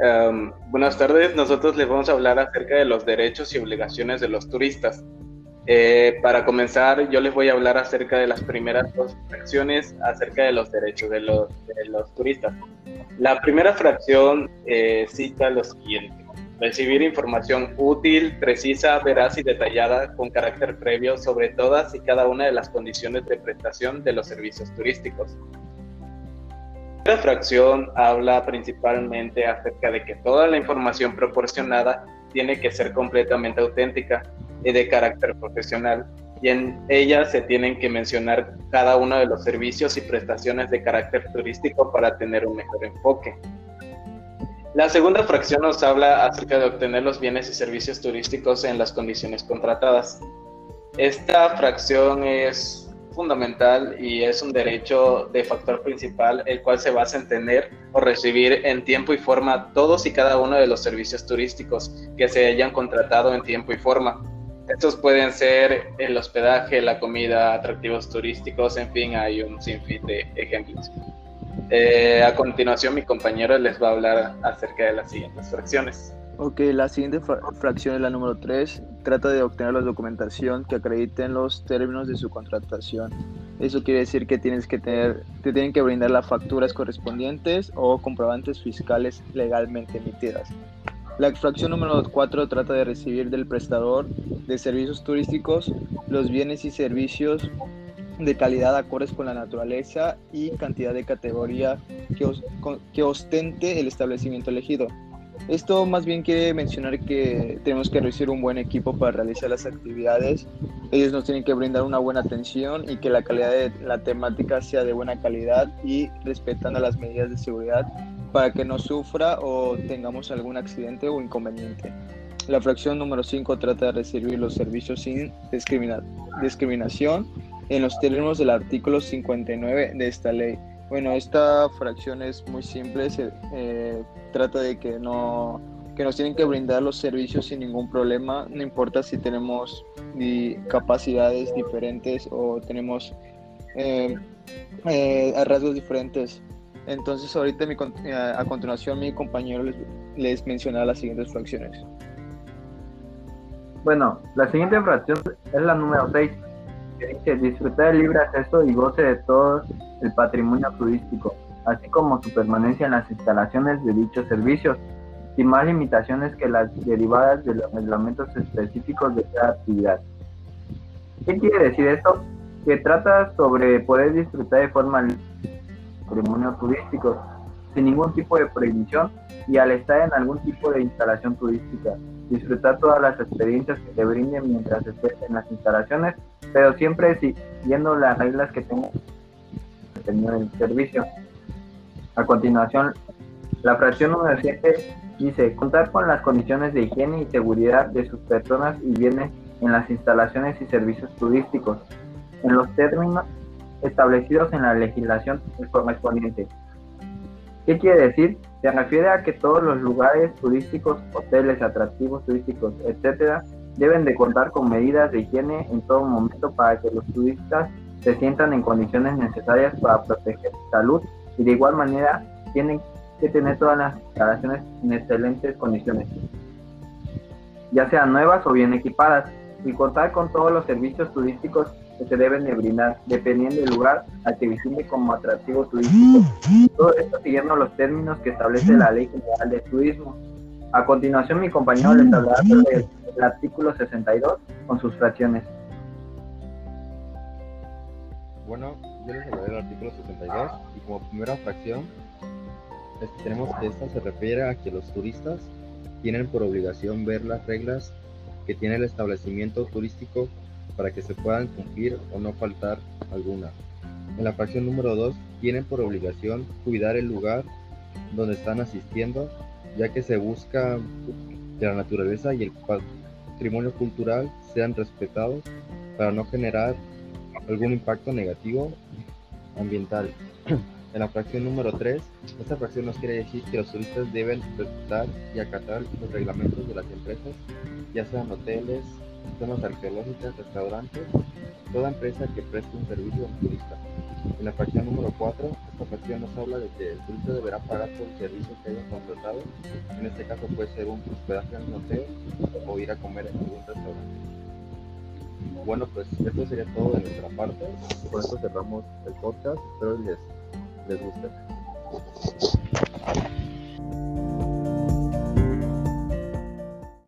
Em, buenas tardes, nosotros les vamos a hablar acerca de los derechos y obligaciones de los turistas. Eh, para comenzar, yo les voy a hablar acerca de las primeras dos fracciones acerca de los derechos de los, turistas. La primera fracción eh, cita lo siguiente. Recibir información útil, precisa, veraz y detallada con carácter previo sobre todas y cada una de las condiciones de prestación de los servicios turísticos. La fracción habla principalmente acerca de que toda la información proporcionada tiene que ser completamente auténtica y de carácter profesional, y en ella se tienen que mencionar cada uno de los servicios y prestaciones de carácter turístico para tener un mejor enfoque. La segunda fracción nos habla acerca de obtener los bienes y servicios turísticos en las condiciones contratadas. Esta fracción es fundamental y es un derecho de factor principal, el cual se basa en tener o recibir en tiempo y forma todos y cada uno de los servicios turísticos que se hayan contratado en tiempo y forma. Estos pueden ser el hospedaje, la comida, atractivos turísticos, en fin, hay un sinfín de ejemplos. Eh, a continuación, mi compañero les va a hablar acerca de las siguientes fracciones. Ok, la siguiente fracción es la número 3. Trata de obtener la documentación que acrediten los términos de su contratación. Eso quiere decir que tienes que tener, te tienen que brindar las facturas correspondientes o comprobantes fiscales legalmente emitidas. La fracción número 4 trata de recibir del prestador de servicios turísticos los bienes y servicios de calidad acordes con la naturaleza y cantidad de categoría que, que ostente el establecimiento elegido. Esto más bien quiere mencionar que tenemos que recibir un buen equipo para realizar las actividades. Ellos nos tienen que brindar una buena atención y que la calidad de la temática sea de buena calidad y respetando las medidas de seguridad para que no sufra o tengamos algún accidente o inconveniente. La fracción número 5 trata de recibir los servicios sin discriminación en los términos del artículo 59 de esta ley. Bueno, esta fracción es muy simple, se eh, trata de que no que nos tienen que brindar los servicios sin ningún problema, no importa si tenemos capacidades diferentes o tenemos eh, eh, diferentes. Entonces ahorita a continuación mi compañero les, les mencionará las siguientes fracciones. Bueno, la siguiente fracción es la número 6, que dice disfrutar el libre acceso y goce de todo el patrimonio turístico, así como su permanencia en las instalaciones de dichos servicios, sin más limitaciones que las derivadas de los reglamentos específicos de cada actividad. ¿Qué quiere decir esto? Que trata sobre poder disfrutar de forma libre patrimonio turístico, sin ningún tipo de prohibición y al estar en algún tipo de instalación turística, disfrutar todas las experiencias que te brinden mientras estés en las instalaciones, pero siempre siguiendo las reglas que tengo el servicio. A continuación, la fracción número 7 dice contar con las condiciones de higiene y seguridad de sus personas y bienes en las instalaciones y servicios turísticos, en los términos establecidos en la legislación correspondiente. ¿Qué quiere decir? Se refiere a que todos los lugares turísticos, hoteles, atractivos turísticos, etcétera, deben de contar con medidas de higiene en todo momento para que los turistas se sientan en condiciones necesarias para proteger su salud y de igual manera tienen que tener todas las instalaciones en excelentes condiciones, ya sean nuevas o bien equipadas, y contar con todos los servicios turísticos que se deben de brindar, dependiendo del lugar al que visite como atractivo turístico. Todo esto siguiendo los términos que establece la Ley General de Turismo. A continuación, mi compañero les hablará sobre el artículo 62 con sus fracciones. Bueno, yo les hablaré del artículo 62 y como primera fracción tenemos que esta se refiere a que los turistas tienen por obligación ver las reglas que tiene el establecimiento turístico para que se puedan cumplir o no faltar alguna. En la fracción número 2 tienen por obligación cuidar el lugar donde están asistiendo, ya que se busca que la naturaleza y el patrimonio cultural sean respetados para no generar algún impacto negativo ambiental. En la fracción número 3, esta fracción nos quiere decir que los turistas deben respetar y acatar los reglamentos de las empresas, ya sean hoteles, zonas arqueológicas, restaurantes, toda empresa que preste un servicio turista. En la fracción número 4, esta fracción nos habla de que el turista deberá pagar por el servicio que haya contratado, en este caso puede ser un hospedaje en un hotel o ir a comer en algún restaurante. Bueno, pues esto sería todo de nuestra parte. Por eso cerramos el podcast. Espero les, les guste.